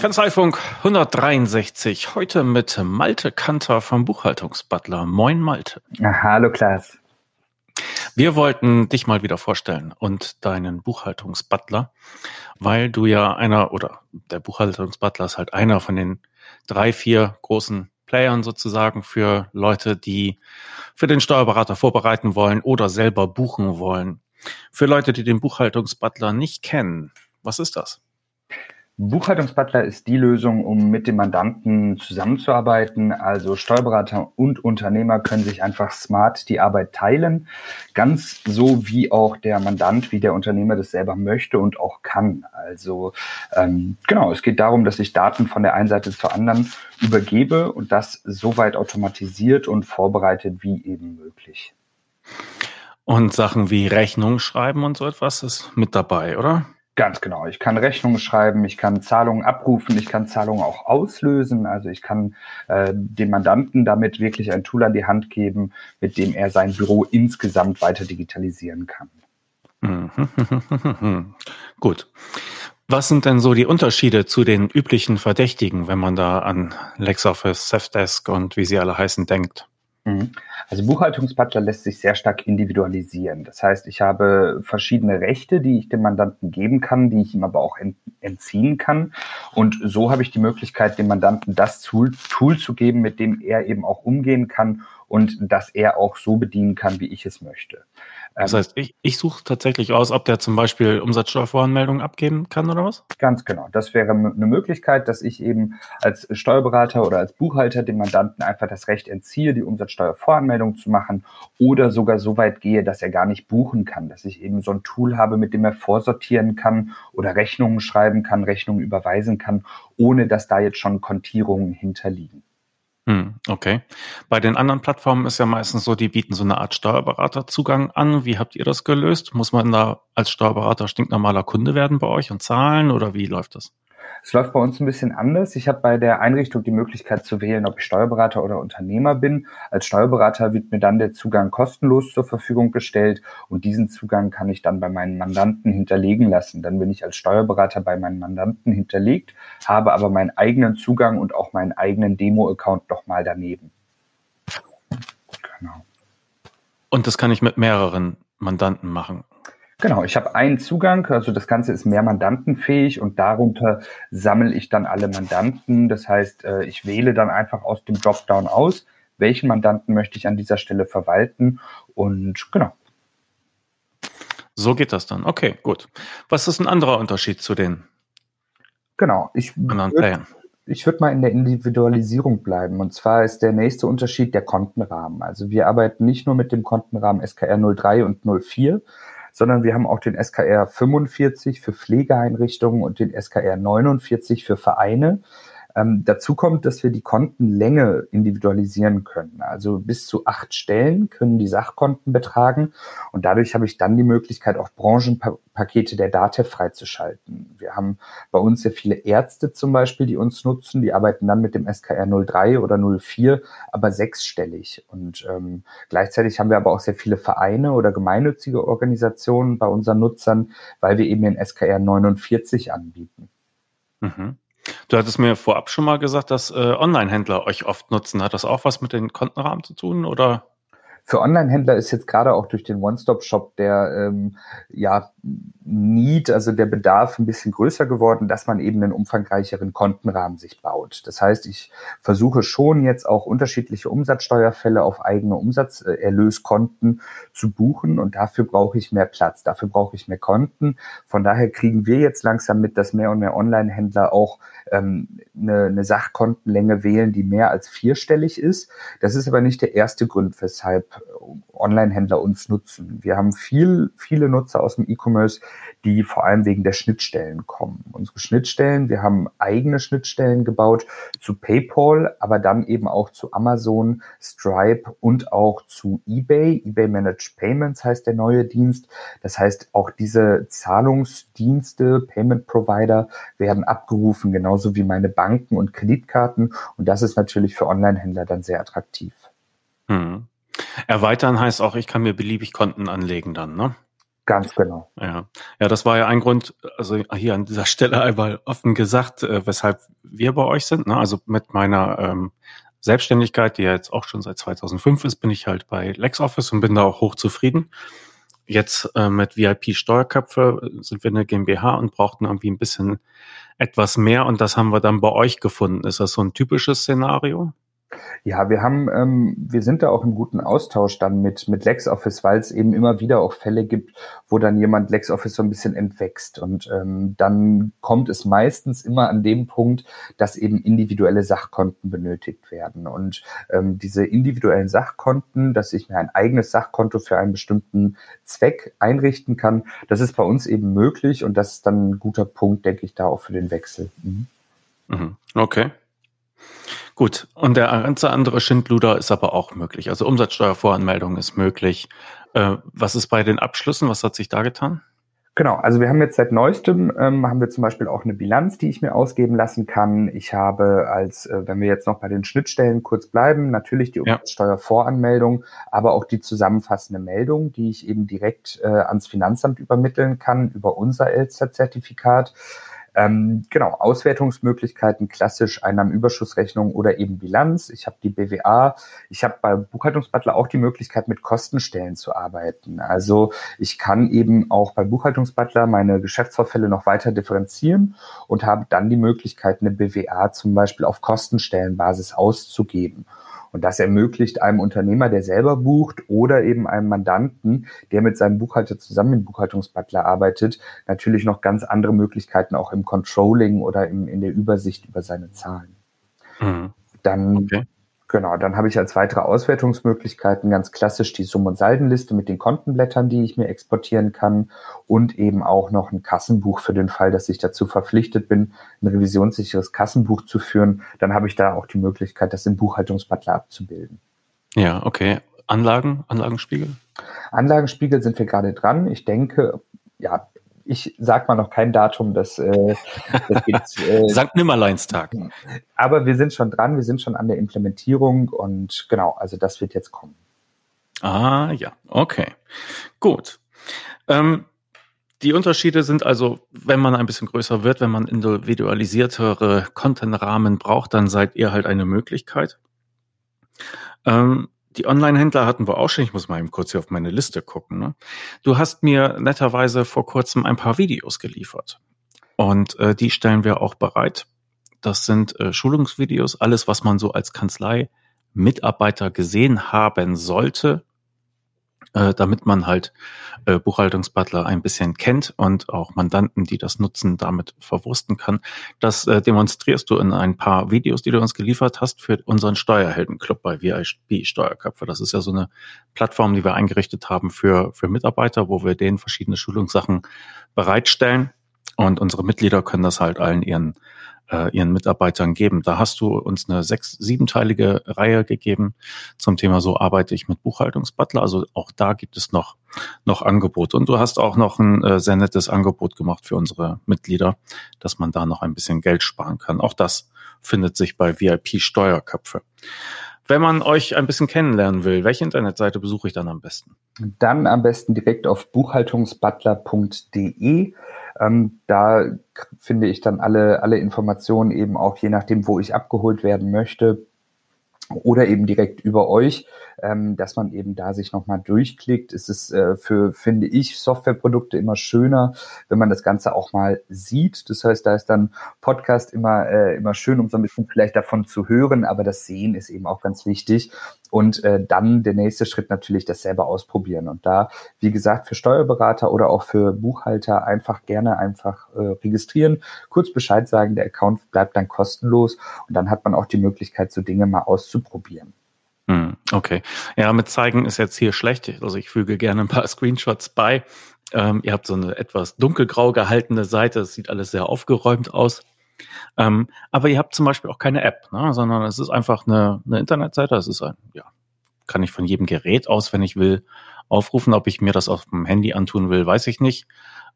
Kanzleifunk 163. Heute mit Malte Kanter vom Buchhaltungsbutler. Moin Malte. Hallo Klaas. Wir wollten dich mal wieder vorstellen und deinen Buchhaltungsbutler, weil du ja einer oder der Buchhaltungsbutler ist halt einer von den drei, vier großen Playern sozusagen für Leute, die für den Steuerberater vorbereiten wollen oder selber buchen wollen. Für Leute, die den Buchhaltungsbutler nicht kennen, was ist das? Buchhaltungsbutler ist die Lösung, um mit dem Mandanten zusammenzuarbeiten. Also Steuerberater und Unternehmer können sich einfach smart die Arbeit teilen, ganz so wie auch der Mandant, wie der Unternehmer das selber möchte und auch kann. Also ähm, genau, es geht darum, dass ich Daten von der einen Seite zur anderen übergebe und das so weit automatisiert und vorbereitet wie eben möglich. Und Sachen wie Rechnung schreiben und so etwas ist mit dabei, oder? Ganz genau. Ich kann Rechnungen schreiben, ich kann Zahlungen abrufen, ich kann Zahlungen auch auslösen. Also ich kann äh, dem Mandanten damit wirklich ein Tool an die Hand geben, mit dem er sein Büro insgesamt weiter digitalisieren kann. Gut. Was sind denn so die Unterschiede zu den üblichen Verdächtigen, wenn man da an LexOffice, Safdesk und wie sie alle heißen denkt? Mhm. Also Buchhaltungsbutler lässt sich sehr stark individualisieren. Das heißt, ich habe verschiedene Rechte, die ich dem Mandanten geben kann, die ich ihm aber auch entziehen kann. Und so habe ich die Möglichkeit, dem Mandanten das Tool, Tool zu geben, mit dem er eben auch umgehen kann und das er auch so bedienen kann, wie ich es möchte. Das ähm, heißt, ich, ich suche tatsächlich aus, ob der zum Beispiel Umsatzsteuervoranmeldungen abgeben kann oder was? Ganz genau. Das wäre eine Möglichkeit, dass ich eben als Steuerberater oder als Buchhalter dem Mandanten einfach das Recht entziehe, die Umsatzsteuervoranmeldung zu machen oder sogar so weit gehe, dass er gar nicht buchen kann, dass ich eben so ein Tool habe, mit dem er vorsortieren kann oder Rechnungen schreiben kann, Rechnungen überweisen kann, ohne dass da jetzt schon Kontierungen hinterliegen. Hm, okay. Bei den anderen Plattformen ist ja meistens so, die bieten so eine Art Steuerberaterzugang an. Wie habt ihr das gelöst? Muss man da als Steuerberater stinknormaler Kunde werden bei euch und zahlen oder wie läuft das? Es läuft bei uns ein bisschen anders. Ich habe bei der Einrichtung die Möglichkeit zu wählen, ob ich Steuerberater oder Unternehmer bin. Als Steuerberater wird mir dann der Zugang kostenlos zur Verfügung gestellt und diesen Zugang kann ich dann bei meinen Mandanten hinterlegen lassen. Dann bin ich als Steuerberater bei meinen Mandanten hinterlegt, habe aber meinen eigenen Zugang und auch meinen eigenen Demo-Account nochmal daneben. Genau. Und das kann ich mit mehreren Mandanten machen. Genau, ich habe einen Zugang, also das Ganze ist mehr mandantenfähig und darunter sammle ich dann alle Mandanten. Das heißt, äh, ich wähle dann einfach aus dem Dropdown aus, welchen Mandanten möchte ich an dieser Stelle verwalten und genau. So geht das dann. Okay, gut. Was ist ein anderer Unterschied zu den genau, ich anderen Playern? ich würde mal in der Individualisierung bleiben. Und zwar ist der nächste Unterschied der Kontenrahmen. Also wir arbeiten nicht nur mit dem Kontenrahmen SKR 03 und 04, sondern wir haben auch den SKR 45 für Pflegeeinrichtungen und den SKR 49 für Vereine. Ähm, dazu kommt, dass wir die Kontenlänge individualisieren können. Also bis zu acht Stellen können die Sachkonten betragen und dadurch habe ich dann die Möglichkeit, auch Branchenpakete der DATEV freizuschalten. Wir haben bei uns sehr viele Ärzte zum Beispiel, die uns nutzen, die arbeiten dann mit dem SKR 03 oder 04, aber sechsstellig. Und ähm, gleichzeitig haben wir aber auch sehr viele Vereine oder gemeinnützige Organisationen bei unseren Nutzern, weil wir eben den SKR 49 anbieten. Mhm. Du hattest mir vorab schon mal gesagt, dass äh, Online-Händler euch oft nutzen. Hat das auch was mit den Kontenrahmen zu tun oder? Für Online-Händler ist jetzt gerade auch durch den One-Stop-Shop der ähm, ja, Need, also der Bedarf ein bisschen größer geworden, dass man eben einen umfangreicheren Kontenrahmen sich baut. Das heißt, ich versuche schon jetzt auch unterschiedliche Umsatzsteuerfälle auf eigene Umsatzerlöskonten zu buchen und dafür brauche ich mehr Platz, dafür brauche ich mehr Konten. Von daher kriegen wir jetzt langsam mit, dass mehr und mehr Online-Händler auch ähm, eine, eine Sachkontenlänge wählen, die mehr als vierstellig ist. Das ist aber nicht der erste Grund, weshalb Online-Händler uns nutzen. Wir haben viel, viele Nutzer aus dem E-Commerce, die vor allem wegen der Schnittstellen kommen. Unsere Schnittstellen, wir haben eigene Schnittstellen gebaut zu PayPal, aber dann eben auch zu Amazon, Stripe und auch zu eBay. eBay Managed Payments heißt der neue Dienst. Das heißt, auch diese Zahlungsdienste, Payment Provider werden abgerufen, genauso wie meine Banken und Kreditkarten. Und das ist natürlich für Online-Händler dann sehr attraktiv. Hm. Erweitern heißt auch, ich kann mir beliebig Konten anlegen dann, ne? Ganz genau. Ja. ja, das war ja ein Grund, also hier an dieser Stelle einmal offen gesagt, äh, weshalb wir bei euch sind. Ne? Also mit meiner ähm, Selbstständigkeit, die ja jetzt auch schon seit 2005 ist, bin ich halt bei LexOffice und bin da auch hochzufrieden. Jetzt äh, mit VIP Steuerköpfe sind wir eine GmbH und brauchten irgendwie ein bisschen etwas mehr und das haben wir dann bei euch gefunden. Ist das so ein typisches Szenario? Ja, wir haben, ähm, wir sind da auch im guten Austausch dann mit, mit LexOffice, weil es eben immer wieder auch Fälle gibt, wo dann jemand LexOffice so ein bisschen entwächst. Und ähm, dann kommt es meistens immer an dem Punkt, dass eben individuelle Sachkonten benötigt werden. Und ähm, diese individuellen Sachkonten, dass ich mir ein eigenes Sachkonto für einen bestimmten Zweck einrichten kann, das ist bei uns eben möglich und das ist dann ein guter Punkt, denke ich, da auch für den Wechsel. Mhm. mhm. Okay. Gut, und der ganze andere Schindluder ist aber auch möglich. Also Umsatzsteuervoranmeldung ist möglich. Äh, was ist bei den Abschlüssen? Was hat sich da getan? Genau, also wir haben jetzt seit neuestem, ähm, haben wir zum Beispiel auch eine Bilanz, die ich mir ausgeben lassen kann. Ich habe als, äh, wenn wir jetzt noch bei den Schnittstellen kurz bleiben, natürlich die Umsatzsteuervoranmeldung, aber auch die zusammenfassende Meldung, die ich eben direkt äh, ans Finanzamt übermitteln kann über unser Elster-Zertifikat. Ähm, genau, Auswertungsmöglichkeiten, klassisch Einnahmenüberschussrechnung oder eben Bilanz. Ich habe die BWA. Ich habe bei Buchhaltungsbutler auch die Möglichkeit, mit Kostenstellen zu arbeiten. Also ich kann eben auch bei Buchhaltungsbutler meine Geschäftsvorfälle noch weiter differenzieren und habe dann die Möglichkeit, eine BWA zum Beispiel auf Kostenstellenbasis auszugeben. Und das ermöglicht einem Unternehmer, der selber bucht oder eben einem Mandanten, der mit seinem Buchhalter zusammen in Buchhaltungsbutler arbeitet, natürlich noch ganz andere Möglichkeiten auch im Controlling oder im, in der Übersicht über seine Zahlen. Mhm. Dann okay. Genau, dann habe ich als weitere Auswertungsmöglichkeiten ganz klassisch die Summ- und Saldenliste mit den Kontenblättern, die ich mir exportieren kann und eben auch noch ein Kassenbuch für den Fall, dass ich dazu verpflichtet bin, ein revisionssicheres Kassenbuch zu führen. Dann habe ich da auch die Möglichkeit, das im Buchhaltungsbutler abzubilden. Ja, okay. Anlagen, Anlagenspiegel? Anlagenspiegel sind wir gerade dran. Ich denke, ja, ich sag mal noch kein Datum, das, äh, das geht. Äh, Sankt Nimmerleinstag. Aber wir sind schon dran, wir sind schon an der Implementierung und genau, also das wird jetzt kommen. Ah ja, okay, gut. Ähm, die Unterschiede sind also, wenn man ein bisschen größer wird, wenn man individualisiertere Content-Rahmen braucht, dann seid ihr halt eine Möglichkeit. Ähm, die Online-Händler hatten wir auch schon. Ich muss mal eben kurz hier auf meine Liste gucken. Ne? Du hast mir netterweise vor kurzem ein paar Videos geliefert. Und äh, die stellen wir auch bereit. Das sind äh, Schulungsvideos, alles, was man so als Kanzlei Mitarbeiter gesehen haben sollte, äh, damit man halt äh, Buchhaltungsbutler ein bisschen kennt und auch Mandanten, die das nutzen, damit verwursten kann. Das äh, demonstrierst du in ein paar Videos, die du uns geliefert hast für unseren Steuerheldenclub bei VIP Steuerköpfe. Das ist ja so eine Plattform, die wir eingerichtet haben für, für Mitarbeiter, wo wir denen verschiedene Schulungssachen bereitstellen. Und unsere Mitglieder können das halt allen ihren äh, ihren Mitarbeitern geben. Da hast du uns eine sechs-, siebenteilige Reihe gegeben zum Thema So arbeite ich mit Buchhaltungsbutler. Also auch da gibt es noch, noch Angebote. Und du hast auch noch ein äh, sehr nettes Angebot gemacht für unsere Mitglieder, dass man da noch ein bisschen Geld sparen kann. Auch das findet sich bei VIP Steuerköpfe. Wenn man euch ein bisschen kennenlernen will, welche Internetseite besuche ich dann am besten? Dann am besten direkt auf buchhaltungsbutler.de. Ähm, da finde ich dann alle, alle Informationen eben auch je nachdem, wo ich abgeholt werden möchte oder eben direkt über euch, ähm, dass man eben da sich nochmal durchklickt. Es ist äh, für, finde ich, Softwareprodukte immer schöner, wenn man das Ganze auch mal sieht. Das heißt, da ist dann Podcast immer, äh, immer schön, um so ein bisschen vielleicht davon zu hören, aber das Sehen ist eben auch ganz wichtig. Und äh, dann der nächste Schritt natürlich das selber ausprobieren. Und da, wie gesagt, für Steuerberater oder auch für Buchhalter einfach gerne einfach äh, registrieren, kurz Bescheid sagen, der Account bleibt dann kostenlos und dann hat man auch die Möglichkeit, so Dinge mal auszuprobieren. Okay. Ja, mit zeigen ist jetzt hier schlecht. Also ich füge gerne ein paar Screenshots bei. Ähm, ihr habt so eine etwas dunkelgrau gehaltene Seite. Das sieht alles sehr aufgeräumt aus. Ähm, aber ihr habt zum Beispiel auch keine App, ne? sondern es ist einfach eine, eine Internetseite. Es ist ein, ja, kann ich von jedem Gerät aus, wenn ich will, aufrufen. Ob ich mir das auf dem Handy antun will, weiß ich nicht.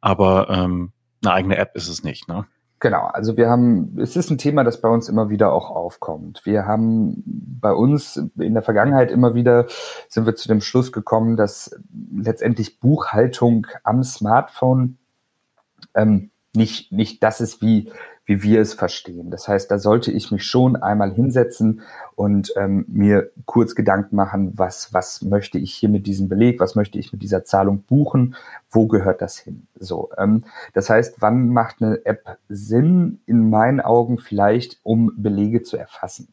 Aber ähm, eine eigene App ist es nicht. Ne? Genau, also wir haben, es ist ein Thema, das bei uns immer wieder auch aufkommt. Wir haben bei uns in der Vergangenheit immer wieder sind wir zu dem Schluss gekommen, dass letztendlich Buchhaltung am Smartphone ähm, nicht, nicht das ist, wie, wie wir es verstehen. Das heißt, da sollte ich mich schon einmal hinsetzen und ähm, mir kurz Gedanken machen, was, was möchte ich hier mit diesem Beleg, was möchte ich mit dieser Zahlung buchen, wo gehört das hin? So, ähm, das heißt, wann macht eine App Sinn? In meinen Augen vielleicht, um Belege zu erfassen.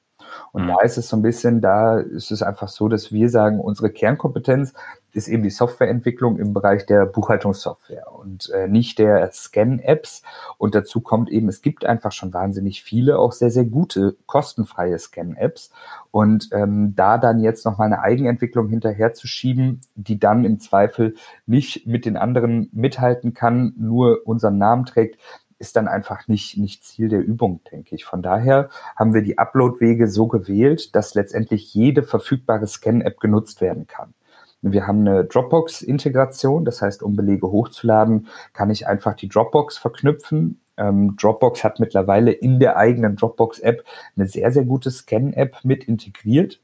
Und mhm. da ist es so ein bisschen, da ist es einfach so, dass wir sagen, unsere Kernkompetenz ist eben die Softwareentwicklung im Bereich der Buchhaltungssoftware und äh, nicht der Scan-Apps. Und dazu kommt eben, es gibt einfach schon wahnsinnig viele, auch sehr, sehr gute, kostenfreie Scan-Apps. Und ähm, da dann jetzt noch mal eine Eigenentwicklung hinterherzuschieben, die dann im Zweifel nicht mit den anderen mithalten kann, nur unseren Namen trägt, ist dann einfach nicht, nicht Ziel der Übung, denke ich. Von daher haben wir die Upload-Wege so gewählt, dass letztendlich jede verfügbare Scan-App genutzt werden kann. Wir haben eine Dropbox-Integration, das heißt, um Belege hochzuladen, kann ich einfach die Dropbox verknüpfen. Ähm, Dropbox hat mittlerweile in der eigenen Dropbox-App eine sehr, sehr gute Scan-App mit integriert.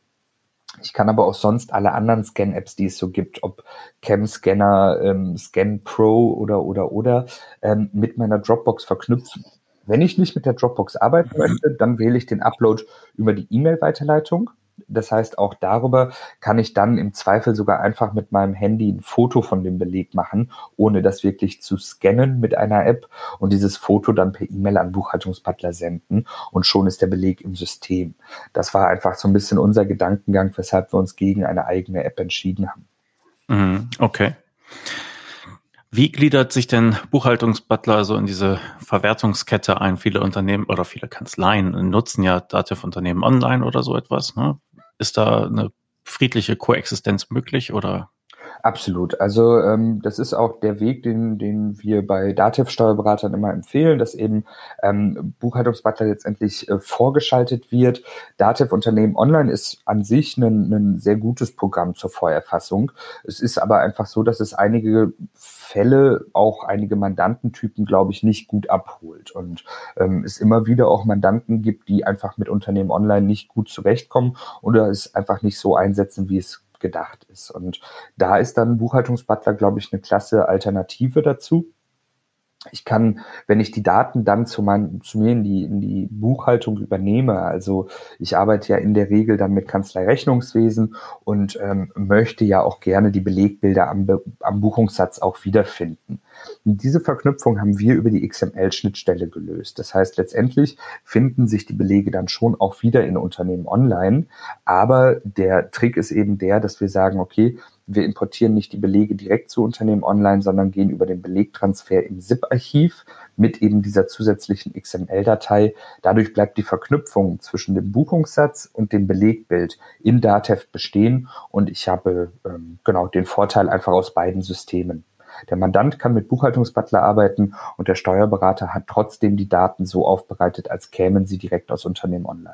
Ich kann aber auch sonst alle anderen Scan-Apps, die es so gibt, ob Cam-Scanner, ähm, Scan Pro oder oder oder, ähm, mit meiner Dropbox verknüpfen. Wenn ich nicht mit der Dropbox arbeiten möchte, dann wähle ich den Upload über die E-Mail-Weiterleitung. Das heißt, auch darüber kann ich dann im Zweifel sogar einfach mit meinem Handy ein Foto von dem Beleg machen, ohne das wirklich zu scannen mit einer App und dieses Foto dann per E-Mail an Buchhaltungsbutler senden und schon ist der Beleg im System. Das war einfach so ein bisschen unser Gedankengang, weshalb wir uns gegen eine eigene App entschieden haben. Mhm, okay. Wie gliedert sich denn Buchhaltungsbutler so in diese Verwertungskette ein? Viele Unternehmen oder viele Kanzleien nutzen ja Dativ-Unternehmen online oder so etwas. Ne? Ist da eine friedliche Koexistenz möglich oder? Absolut. Also ähm, das ist auch der Weg, den, den wir bei Dativ-Steuerberatern immer empfehlen, dass eben ähm, Buchhaltungsbutler letztendlich äh, vorgeschaltet wird. Dativ-Unternehmen Online ist an sich ein, ein sehr gutes Programm zur Vorerfassung. Es ist aber einfach so, dass es einige Fälle, auch einige Mandantentypen, glaube ich, nicht gut abholt. Und ähm, es immer wieder auch Mandanten gibt, die einfach mit Unternehmen online nicht gut zurechtkommen oder es einfach nicht so einsetzen, wie es gedacht ist. Und da ist dann Buchhaltungsbutler, glaube ich, eine klasse Alternative dazu. Ich kann, wenn ich die Daten dann zu, mein, zu mir in die, in die Buchhaltung übernehme, also ich arbeite ja in der Regel dann mit Kanzleirechnungswesen und ähm, möchte ja auch gerne die Belegbilder am, am Buchungssatz auch wiederfinden. Und diese Verknüpfung haben wir über die XML-Schnittstelle gelöst. Das heißt, letztendlich finden sich die Belege dann schon auch wieder in Unternehmen online. Aber der Trick ist eben der, dass wir sagen, okay, wir importieren nicht die Belege direkt zu Unternehmen online, sondern gehen über den Belegtransfer im ZIP-Archiv mit eben dieser zusätzlichen XML-Datei. Dadurch bleibt die Verknüpfung zwischen dem Buchungssatz und dem Belegbild in Datev bestehen und ich habe ähm, genau den Vorteil einfach aus beiden Systemen. Der Mandant kann mit Buchhaltungsbutler arbeiten und der Steuerberater hat trotzdem die Daten so aufbereitet, als kämen sie direkt aus Unternehmen online.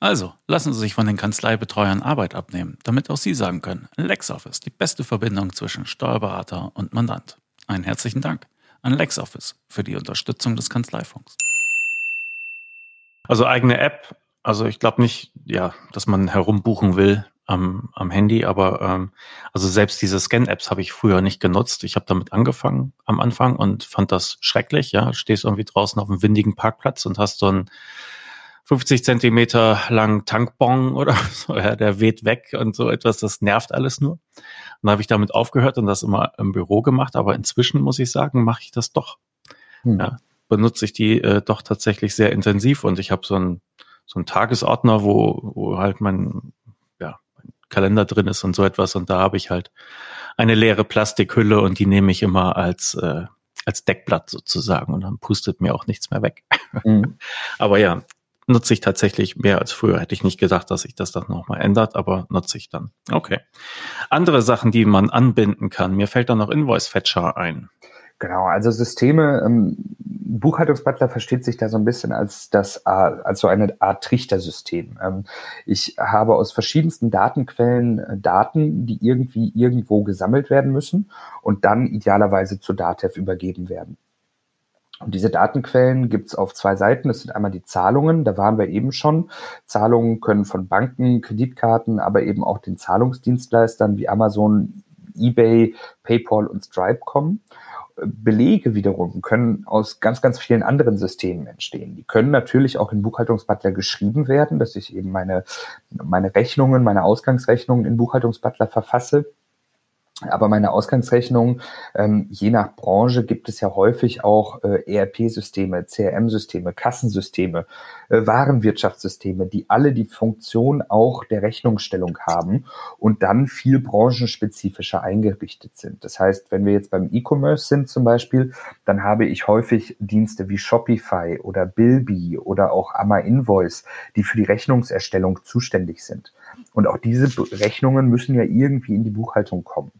Also, lassen Sie sich von den Kanzleibetreuern Arbeit abnehmen, damit auch Sie sagen können, LexOffice, die beste Verbindung zwischen Steuerberater und Mandant. Einen herzlichen Dank an LexOffice für die Unterstützung des Kanzleifunks. Also eigene App also ich glaube nicht, ja, dass man herumbuchen will am, am Handy, aber ähm, also selbst diese Scan-Apps habe ich früher nicht genutzt. Ich habe damit angefangen am Anfang und fand das schrecklich. Ja, stehst irgendwie draußen auf einem windigen Parkplatz und hast so einen 50 Zentimeter langen Tankbon oder so, ja, der weht weg und so etwas. Das nervt alles nur. Und dann habe ich damit aufgehört und das immer im Büro gemacht. Aber inzwischen muss ich sagen, mache ich das doch. Hm. Ja, benutze ich die äh, doch tatsächlich sehr intensiv und ich habe so ein so ein Tagesordner, wo, wo halt mein, ja, mein Kalender drin ist und so etwas. Und da habe ich halt eine leere Plastikhülle und die nehme ich immer als, äh, als Deckblatt sozusagen und dann pustet mir auch nichts mehr weg. Mhm. aber ja, nutze ich tatsächlich mehr als früher. Hätte ich nicht gedacht, dass sich das dann nochmal ändert, aber nutze ich dann. Okay. Andere Sachen, die man anbinden kann. Mir fällt da noch Invoice Fetcher ein. Genau, also Systeme, ähm, Buchhaltungsbutler versteht sich da so ein bisschen als das, als so eine Art Trichtersystem. Ähm, ich habe aus verschiedensten Datenquellen äh, Daten, die irgendwie irgendwo gesammelt werden müssen und dann idealerweise zu Datev übergeben werden. Und diese Datenquellen gibt's auf zwei Seiten. Das sind einmal die Zahlungen, da waren wir eben schon. Zahlungen können von Banken, Kreditkarten, aber eben auch den Zahlungsdienstleistern wie Amazon, eBay, PayPal und Stripe kommen. Belege wiederum können aus ganz, ganz vielen anderen Systemen entstehen. Die können natürlich auch in Buchhaltungsbutler geschrieben werden, dass ich eben meine, meine Rechnungen, meine Ausgangsrechnungen in Buchhaltungsbutler verfasse. Aber meine Ausgangsrechnung, ähm, je nach Branche gibt es ja häufig auch äh, ERP-Systeme, CRM-Systeme, Kassensysteme, äh, Warenwirtschaftssysteme, die alle die Funktion auch der Rechnungsstellung haben und dann viel branchenspezifischer eingerichtet sind. Das heißt, wenn wir jetzt beim E-Commerce sind zum Beispiel, dann habe ich häufig Dienste wie Shopify oder Bilby oder auch Amma Invoice, die für die Rechnungserstellung zuständig sind. Und auch diese Rechnungen müssen ja irgendwie in die Buchhaltung kommen.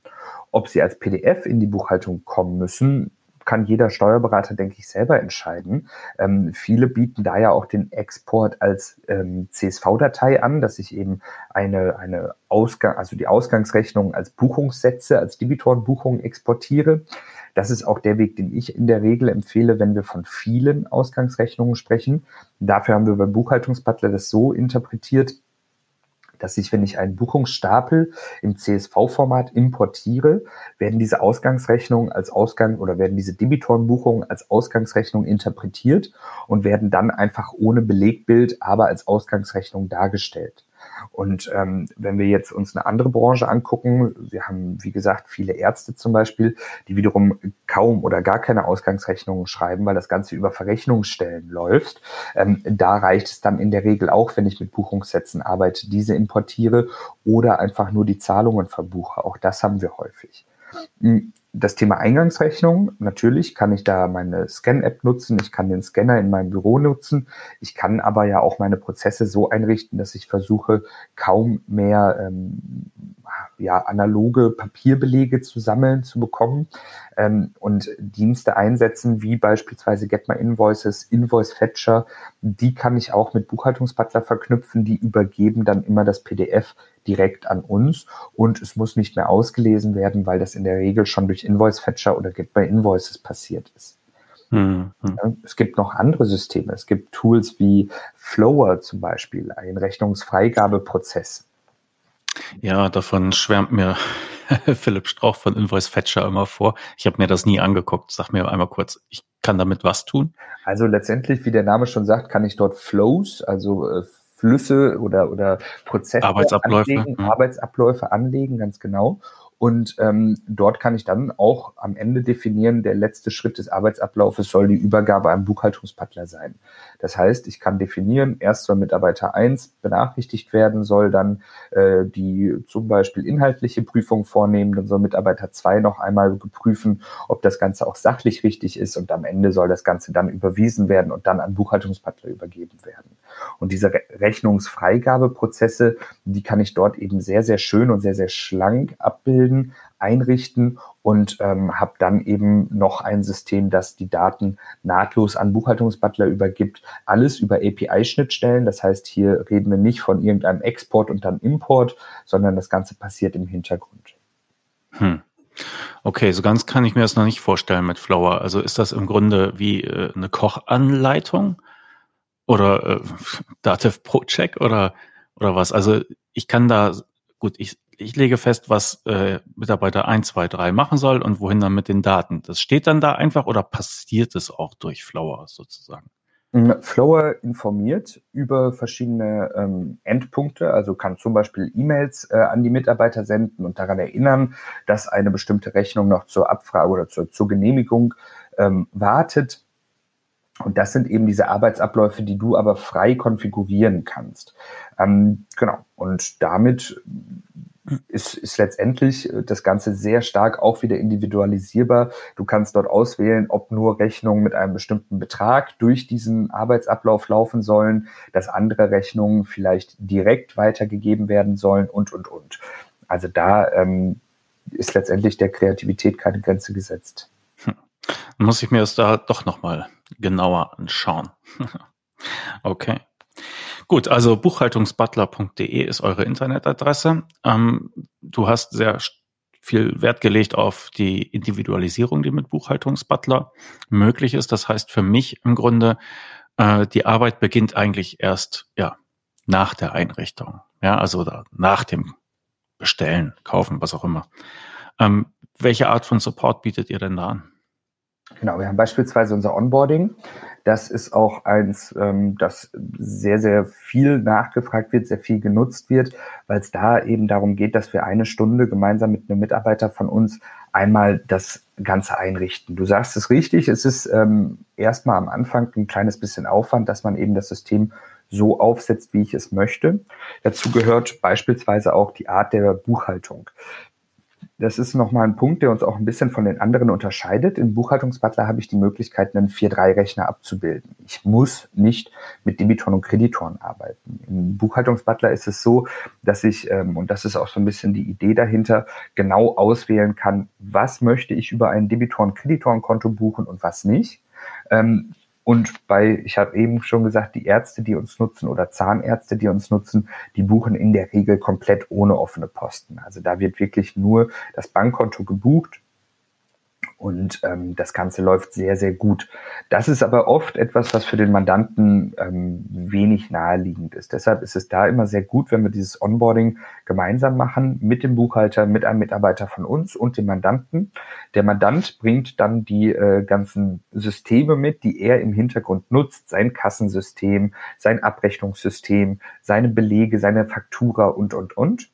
Ob sie als PDF in die Buchhaltung kommen müssen, kann jeder Steuerberater, denke ich, selber entscheiden. Ähm, viele bieten da ja auch den Export als ähm, CSV-Datei an, dass ich eben eine, eine Ausgang, also die Ausgangsrechnung als Buchungssätze, als Debitorenbuchung exportiere. Das ist auch der Weg, den ich in der Regel empfehle, wenn wir von vielen Ausgangsrechnungen sprechen. Dafür haben wir beim Buchhaltungsbutler das so interpretiert, dass ich, wenn ich einen Buchungsstapel im CSV-Format importiere, werden diese Ausgangsrechnungen als Ausgang oder werden diese Debitorenbuchungen als Ausgangsrechnung interpretiert und werden dann einfach ohne Belegbild, aber als Ausgangsrechnung dargestellt. Und ähm, wenn wir jetzt uns eine andere Branche angucken, wir haben, wie gesagt, viele Ärzte zum Beispiel, die wiederum kaum oder gar keine Ausgangsrechnungen schreiben, weil das Ganze über Verrechnungsstellen läuft. Ähm, da reicht es dann in der Regel auch, wenn ich mit Buchungssätzen arbeite, diese importiere oder einfach nur die Zahlungen verbuche. Auch das haben wir häufig. Das Thema Eingangsrechnung, natürlich kann ich da meine Scan-App nutzen, ich kann den Scanner in meinem Büro nutzen, ich kann aber ja auch meine Prozesse so einrichten, dass ich versuche, kaum mehr ähm, ja, analoge Papierbelege zu sammeln, zu bekommen. Ähm, und Dienste einsetzen, wie beispielsweise Get My Invoices, Invoice Fetcher, die kann ich auch mit Buchhaltungsbutler verknüpfen, die übergeben dann immer das PDF direkt an uns und es muss nicht mehr ausgelesen werden, weil das in der Regel schon durch Invoice Fetcher oder My Invoices passiert ist. Mhm. Es gibt noch andere Systeme. Es gibt Tools wie Flower zum Beispiel, ein Rechnungsfreigabeprozess. Ja, davon schwärmt mir Philipp Strauch von Invoice Fetcher immer vor. Ich habe mir das nie angeguckt. Sag mir einmal kurz, ich kann damit was tun? Also letztendlich, wie der Name schon sagt, kann ich dort Flows, also äh, Flüsse oder, oder Prozesse Arbeitsabläufe, anlegen, mhm. Arbeitsabläufe anlegen, ganz genau. Und ähm, dort kann ich dann auch am Ende definieren, der letzte Schritt des Arbeitsablaufes soll die Übergabe an Buchhaltungspartner sein. Das heißt, ich kann definieren, erst soll Mitarbeiter eins benachrichtigt werden, soll dann äh, die zum Beispiel inhaltliche Prüfung vornehmen, dann soll Mitarbeiter zwei noch einmal prüfen, ob das Ganze auch sachlich richtig ist und am Ende soll das Ganze dann überwiesen werden und dann an Buchhaltungspartner übergeben werden. Und diese Rechnungsfreigabeprozesse, die kann ich dort eben sehr, sehr schön und sehr, sehr schlank abbilden, einrichten und ähm, habe dann eben noch ein System, das die Daten nahtlos an Buchhaltungsbutler übergibt. Alles über API-Schnittstellen. Das heißt, hier reden wir nicht von irgendeinem Export und dann Import, sondern das Ganze passiert im Hintergrund. Hm. Okay, so ganz kann ich mir das noch nicht vorstellen mit Flower. Also ist das im Grunde wie äh, eine Kochanleitung oder äh, Dativ Pro Check oder oder was? Also ich kann da gut, ich ich lege fest, was äh, Mitarbeiter 1, 2, 3 machen soll und wohin dann mit den Daten. Das steht dann da einfach oder passiert es auch durch Flower sozusagen? Mm, Flower informiert über verschiedene ähm, Endpunkte, also kann zum Beispiel E-Mails äh, an die Mitarbeiter senden und daran erinnern, dass eine bestimmte Rechnung noch zur Abfrage oder zur, zur Genehmigung ähm, wartet. Und das sind eben diese Arbeitsabläufe, die du aber frei konfigurieren kannst. Ähm, genau. Und damit ist, ist letztendlich äh, das Ganze sehr stark auch wieder individualisierbar. Du kannst dort auswählen, ob nur Rechnungen mit einem bestimmten Betrag durch diesen Arbeitsablauf laufen sollen, dass andere Rechnungen vielleicht direkt weitergegeben werden sollen und, und, und. Also da ähm, ist letztendlich der Kreativität keine Grenze gesetzt. Hm. Muss ich mir das da doch nochmal genauer anschauen. okay. Gut, also buchhaltungsbutler.de ist eure Internetadresse. Ähm, du hast sehr viel Wert gelegt auf die Individualisierung, die mit Buchhaltungsbutler möglich ist. Das heißt für mich im Grunde, äh, die Arbeit beginnt eigentlich erst ja nach der Einrichtung, ja, also nach dem Bestellen, Kaufen, was auch immer. Ähm, welche Art von Support bietet ihr denn da an? Genau, wir haben beispielsweise unser Onboarding. Das ist auch eins, ähm, das sehr, sehr viel nachgefragt wird, sehr viel genutzt wird, weil es da eben darum geht, dass wir eine Stunde gemeinsam mit einem Mitarbeiter von uns einmal das Ganze einrichten. Du sagst es richtig, es ist ähm, erstmal am Anfang ein kleines bisschen Aufwand, dass man eben das System so aufsetzt, wie ich es möchte. Dazu gehört beispielsweise auch die Art der Buchhaltung. Das ist nochmal ein Punkt, der uns auch ein bisschen von den anderen unterscheidet. In Buchhaltungsbutler habe ich die Möglichkeit, einen 4-3-Rechner abzubilden. Ich muss nicht mit Debitoren und Kreditoren arbeiten. In Buchhaltungsbutler ist es so, dass ich, ähm, und das ist auch so ein bisschen die Idee dahinter, genau auswählen kann, was möchte ich über ein Debitoren-Kreditorenkonto buchen und was nicht. Und bei, ich habe eben schon gesagt, die Ärzte, die uns nutzen oder Zahnärzte, die uns nutzen, die buchen in der Regel komplett ohne offene Posten. Also da wird wirklich nur das Bankkonto gebucht und ähm, das Ganze läuft sehr, sehr gut. Das ist aber oft etwas, was für den Mandanten ähm, wenig naheliegend ist. Deshalb ist es da immer sehr gut, wenn wir dieses Onboarding gemeinsam machen mit dem Buchhalter, mit einem Mitarbeiter von uns und dem Mandanten. Der Mandant bringt dann die äh, ganzen Systeme mit, die er im Hintergrund nutzt, sein Kassensystem, sein Abrechnungssystem, seine Belege, seine Faktura und, und, und.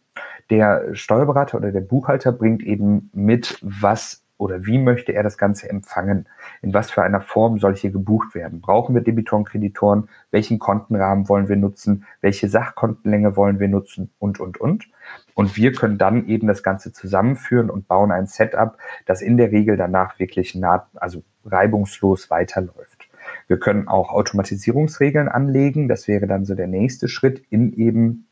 Der Steuerberater oder der Buchhalter bringt eben mit, was oder wie möchte er das Ganze empfangen? In was für einer Form soll hier gebucht werden? Brauchen wir Debitoren, Kreditoren? Welchen Kontenrahmen wollen wir nutzen? Welche Sachkontenlänge wollen wir nutzen? Und, und, und. Und wir können dann eben das Ganze zusammenführen und bauen ein Setup, das in der Regel danach wirklich naht, also reibungslos weiterläuft. Wir können auch Automatisierungsregeln anlegen. Das wäre dann so der nächste Schritt in eben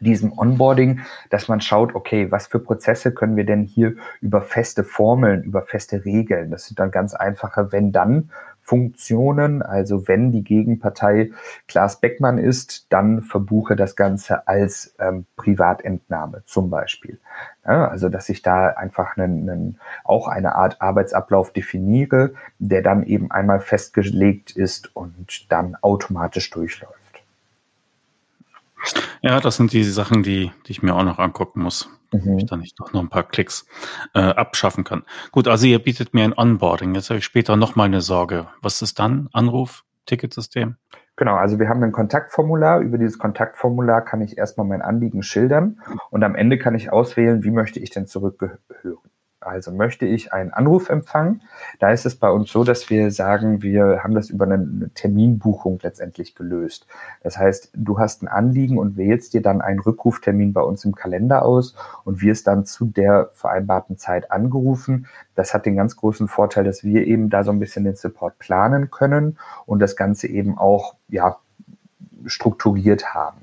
diesem Onboarding, dass man schaut, okay, was für Prozesse können wir denn hier über feste Formeln, über feste Regeln, das sind dann ganz einfache Wenn-Dann Funktionen. Also wenn die Gegenpartei Klaas Beckmann ist, dann verbuche das Ganze als ähm, Privatentnahme zum Beispiel. Ja, also dass ich da einfach einen, einen, auch eine Art Arbeitsablauf definiere, der dann eben einmal festgelegt ist und dann automatisch durchläuft. Ja, das sind die Sachen, die, die ich mir auch noch angucken muss. Mhm. Ich da nicht doch noch ein paar Klicks äh, abschaffen kann. Gut, also ihr bietet mir ein Onboarding. Jetzt habe ich später noch mal eine Sorge. Was ist dann? Anruf, Ticketsystem? Genau, also wir haben ein Kontaktformular. Über dieses Kontaktformular kann ich erstmal mein Anliegen schildern und am Ende kann ich auswählen, wie möchte ich denn zurückgehören. Also möchte ich einen Anruf empfangen, da ist es bei uns so, dass wir sagen, wir haben das über eine Terminbuchung letztendlich gelöst. Das heißt, du hast ein Anliegen und wählst dir dann einen Rückruftermin bei uns im Kalender aus und wirst dann zu der vereinbarten Zeit angerufen. Das hat den ganz großen Vorteil, dass wir eben da so ein bisschen den Support planen können und das Ganze eben auch, ja, strukturiert haben.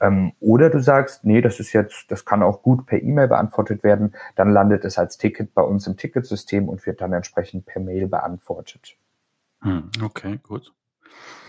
Ähm, oder du sagst, nee, das ist jetzt, das kann auch gut per E-Mail beantwortet werden, dann landet es als Ticket bei uns im Ticketsystem und wird dann entsprechend per Mail beantwortet. Hm, okay, gut.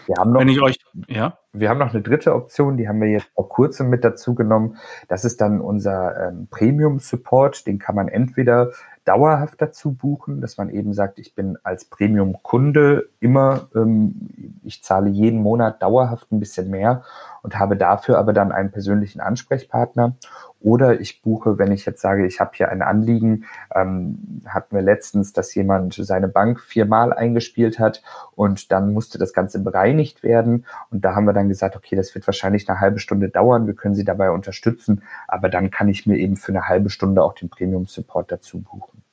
Wir haben noch, Wenn ich euch, ja? Wir haben noch eine dritte Option, die haben wir jetzt vor kurzem mit dazu genommen. Das ist dann unser ähm, Premium Support. Den kann man entweder dauerhaft dazu buchen, dass man eben sagt, ich bin als Premium-Kunde immer, ähm, ich zahle jeden Monat dauerhaft ein bisschen mehr und habe dafür aber dann einen persönlichen Ansprechpartner. Oder ich buche, wenn ich jetzt sage, ich habe hier ein Anliegen, ähm, hatten wir letztens, dass jemand seine Bank viermal eingespielt hat und dann musste das Ganze bereinigt werden. Und da haben wir dann gesagt, okay, das wird wahrscheinlich eine halbe Stunde dauern, wir können Sie dabei unterstützen, aber dann kann ich mir eben für eine halbe Stunde auch den Premium-Support dazu buchen.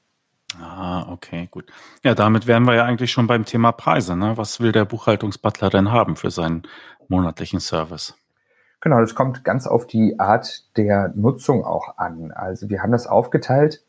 Ah, okay, gut. Ja, damit wären wir ja eigentlich schon beim Thema Preise. Ne? Was will der Buchhaltungsbutler denn haben für seinen monatlichen Service? Genau, das kommt ganz auf die Art der Nutzung auch an. Also wir haben das aufgeteilt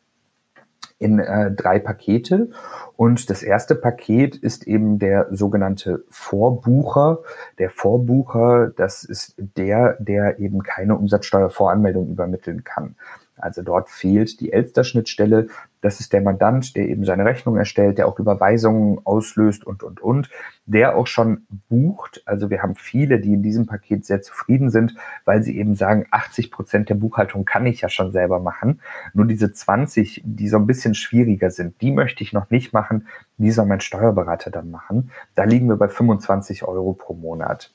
in äh, drei Pakete und das erste Paket ist eben der sogenannte Vorbucher. Der Vorbucher, das ist der, der eben keine Umsatzsteuervoranmeldung übermitteln kann. Also dort fehlt die Elster-Schnittstelle. Das ist der Mandant, der eben seine Rechnung erstellt, der auch Überweisungen auslöst und, und, und, der auch schon bucht. Also wir haben viele, die in diesem Paket sehr zufrieden sind, weil sie eben sagen, 80 Prozent der Buchhaltung kann ich ja schon selber machen. Nur diese 20, die so ein bisschen schwieriger sind, die möchte ich noch nicht machen. Die soll mein Steuerberater dann machen. Da liegen wir bei 25 Euro pro Monat.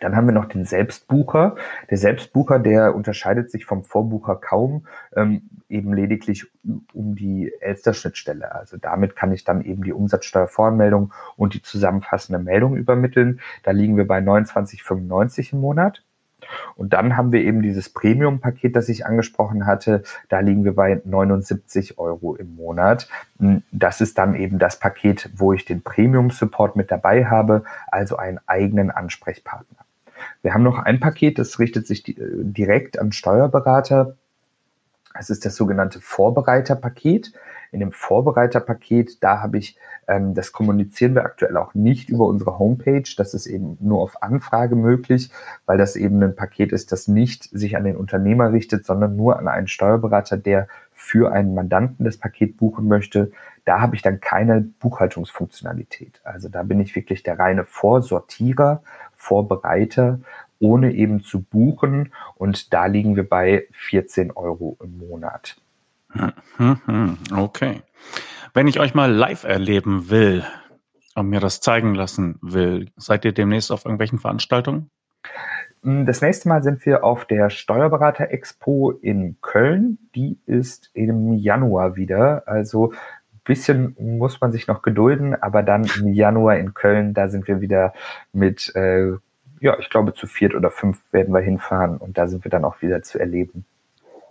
Dann haben wir noch den Selbstbucher. Der Selbstbucher, der unterscheidet sich vom Vorbucher kaum, ähm, eben lediglich um die Elster-Schnittstelle. Also damit kann ich dann eben die Umsatzsteuervoranmeldung und die zusammenfassende Meldung übermitteln. Da liegen wir bei 29,95 im Monat. Und dann haben wir eben dieses Premium-Paket, das ich angesprochen hatte. Da liegen wir bei 79 Euro im Monat. Hm, das ist dann eben das Paket, wo ich den Premium-Support mit dabei habe, also einen eigenen Ansprechpartner. Wir haben noch ein Paket, das richtet sich äh, direkt an Steuerberater. Es ist das sogenannte Vorbereiterpaket. In dem Vorbereiterpaket, da habe ich, ähm, das kommunizieren wir aktuell auch nicht über unsere Homepage. Das ist eben nur auf Anfrage möglich, weil das eben ein Paket ist, das nicht sich an den Unternehmer richtet, sondern nur an einen Steuerberater, der für einen Mandanten das Paket buchen möchte. Da habe ich dann keine Buchhaltungsfunktionalität. Also da bin ich wirklich der reine Vorsortierer, Vorbereiter ohne eben zu buchen. Und da liegen wir bei 14 Euro im Monat. Okay. Wenn ich euch mal live erleben will und mir das zeigen lassen will, seid ihr demnächst auf irgendwelchen Veranstaltungen? Das nächste Mal sind wir auf der Steuerberater Expo in Köln. Die ist im Januar wieder. Also ein bisschen muss man sich noch gedulden, aber dann im Januar in Köln, da sind wir wieder mit äh, ja, ich glaube, zu viert oder fünf werden wir hinfahren und da sind wir dann auch wieder zu erleben.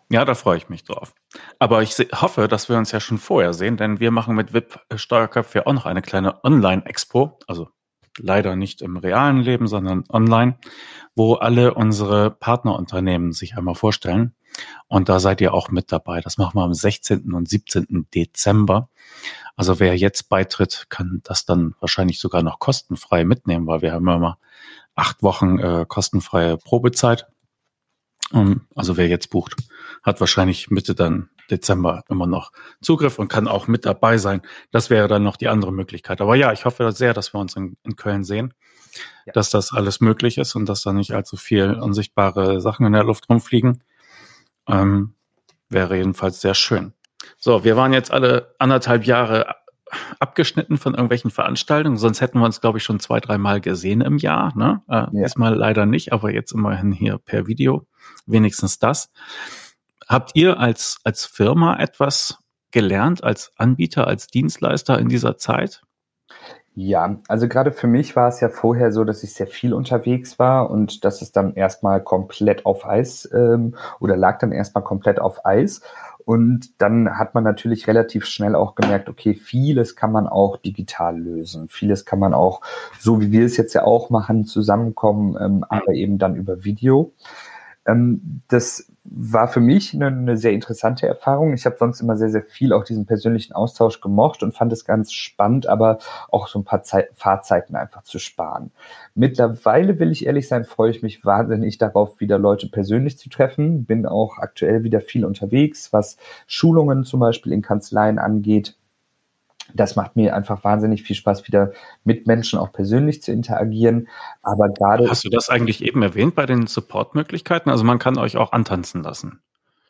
Ja, da freue ich mich drauf. Aber ich hoffe, dass wir uns ja schon vorher sehen, denn wir machen mit VIP Steuerköpfe ja auch noch eine kleine Online-Expo, also leider nicht im realen Leben, sondern online, wo alle unsere Partnerunternehmen sich einmal vorstellen. Und da seid ihr auch mit dabei. Das machen wir am 16. und 17. Dezember. Also wer jetzt beitritt, kann das dann wahrscheinlich sogar noch kostenfrei mitnehmen, weil wir haben immer acht Wochen äh, kostenfreie Probezeit. Um, also wer jetzt bucht, hat wahrscheinlich Mitte dann Dezember immer noch Zugriff und kann auch mit dabei sein. Das wäre dann noch die andere Möglichkeit. Aber ja, ich hoffe sehr, dass wir uns in, in Köln sehen, ja. dass das alles möglich ist und dass da nicht allzu viel unsichtbare Sachen in der Luft rumfliegen. Ähm, wäre jedenfalls sehr schön. So, wir waren jetzt alle anderthalb Jahre abgeschnitten von irgendwelchen Veranstaltungen, sonst hätten wir uns, glaube ich, schon zwei, dreimal gesehen im Jahr. Ne? Äh, ja. Diesmal leider nicht, aber jetzt immerhin hier per Video. Wenigstens das. Habt ihr als, als Firma etwas gelernt, als Anbieter, als Dienstleister in dieser Zeit? Ja, also gerade für mich war es ja vorher so, dass ich sehr viel unterwegs war und dass es dann erstmal komplett auf Eis ähm, oder lag dann erstmal komplett auf Eis. Und dann hat man natürlich relativ schnell auch gemerkt, okay, vieles kann man auch digital lösen. Vieles kann man auch, so wie wir es jetzt ja auch machen, zusammenkommen, ähm, aber eben dann über Video. Ähm, das war für mich eine, eine, sehr interessante Erfahrung. Ich habe sonst immer sehr, sehr viel auch diesen persönlichen Austausch gemocht und fand es ganz spannend, aber auch so ein paar Zeit, Fahrzeiten einfach zu sparen. Mittlerweile will ich ehrlich sein, freue ich mich wahnsinnig darauf, wieder Leute persönlich zu treffen. Bin auch aktuell wieder viel unterwegs, was Schulungen zum Beispiel in Kanzleien angeht das macht mir einfach wahnsinnig viel Spaß, wieder mit Menschen auch persönlich zu interagieren. Aber gerade. Hast du das eigentlich eben erwähnt bei den Support-Möglichkeiten? Also man kann euch auch antanzen lassen.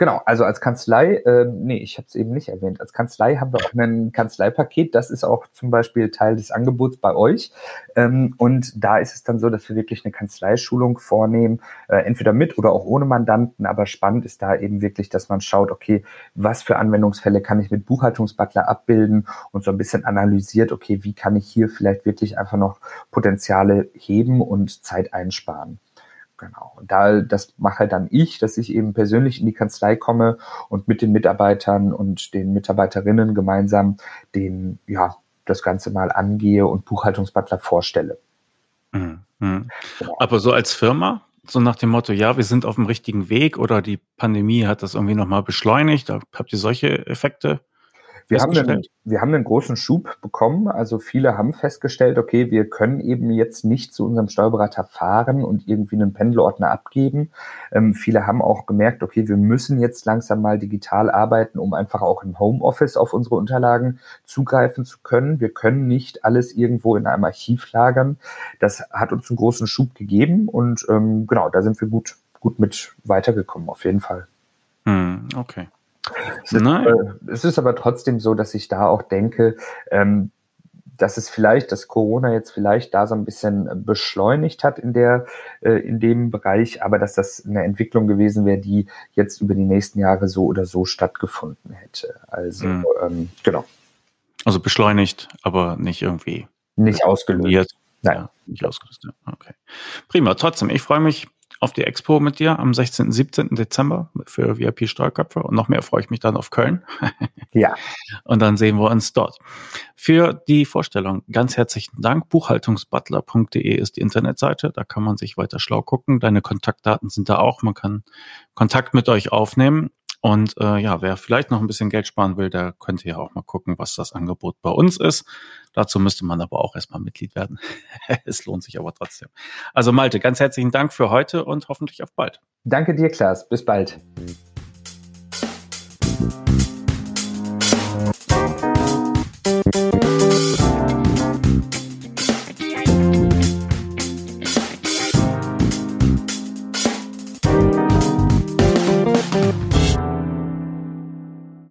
Genau, also als Kanzlei, äh, nee, ich habe es eben nicht erwähnt. Als Kanzlei haben wir auch ein Kanzleipaket. Das ist auch zum Beispiel Teil des Angebots bei euch. Ähm, und da ist es dann so, dass wir wirklich eine Kanzleischulung vornehmen, äh, entweder mit oder auch ohne Mandanten. Aber spannend ist da eben wirklich, dass man schaut, okay, was für Anwendungsfälle kann ich mit Buchhaltungsbutler abbilden und so ein bisschen analysiert, okay, wie kann ich hier vielleicht wirklich einfach noch Potenziale heben und Zeit einsparen. Genau. Und da, das mache dann ich, dass ich eben persönlich in die Kanzlei komme und mit den Mitarbeitern und den Mitarbeiterinnen gemeinsam den, ja, das Ganze mal angehe und Buchhaltungsbutler vorstelle. Mhm. Genau. Aber so als Firma, so nach dem Motto, ja, wir sind auf dem richtigen Weg oder die Pandemie hat das irgendwie nochmal beschleunigt. Habt ihr solche Effekte? Wir haben, einen, wir haben einen großen Schub bekommen. Also viele haben festgestellt, okay, wir können eben jetzt nicht zu unserem Steuerberater fahren und irgendwie einen Pendelordner abgeben. Ähm, viele haben auch gemerkt, okay, wir müssen jetzt langsam mal digital arbeiten, um einfach auch im Homeoffice auf unsere Unterlagen zugreifen zu können. Wir können nicht alles irgendwo in einem Archiv lagern. Das hat uns einen großen Schub gegeben und ähm, genau, da sind wir gut, gut mit weitergekommen, auf jeden Fall. Hm, okay. Es ist, äh, es ist, aber trotzdem so, dass ich da auch denke, ähm, dass es vielleicht, dass Corona jetzt vielleicht da so ein bisschen beschleunigt hat in der, äh, in dem Bereich, aber dass das eine Entwicklung gewesen wäre, die jetzt über die nächsten Jahre so oder so stattgefunden hätte. Also, mhm. ähm, genau. Also beschleunigt, aber nicht irgendwie. Nicht ausgelöst. Nein. Ja, nicht ausgelöst. Okay. Prima. Trotzdem, ich freue mich auf die Expo mit dir am 16. 17. Dezember für VIP Steuerköpfe und noch mehr freue ich mich dann auf Köln. ja. Und dann sehen wir uns dort. Für die Vorstellung ganz herzlichen Dank. Buchhaltungsbutler.de ist die Internetseite. Da kann man sich weiter schlau gucken. Deine Kontaktdaten sind da auch. Man kann Kontakt mit euch aufnehmen. Und äh, ja, wer vielleicht noch ein bisschen Geld sparen will, der könnte ja auch mal gucken, was das Angebot bei uns ist. Dazu müsste man aber auch erstmal Mitglied werden. es lohnt sich aber trotzdem. Also Malte, ganz herzlichen Dank für heute und hoffentlich auf bald. Danke dir, Klaas. Bis bald.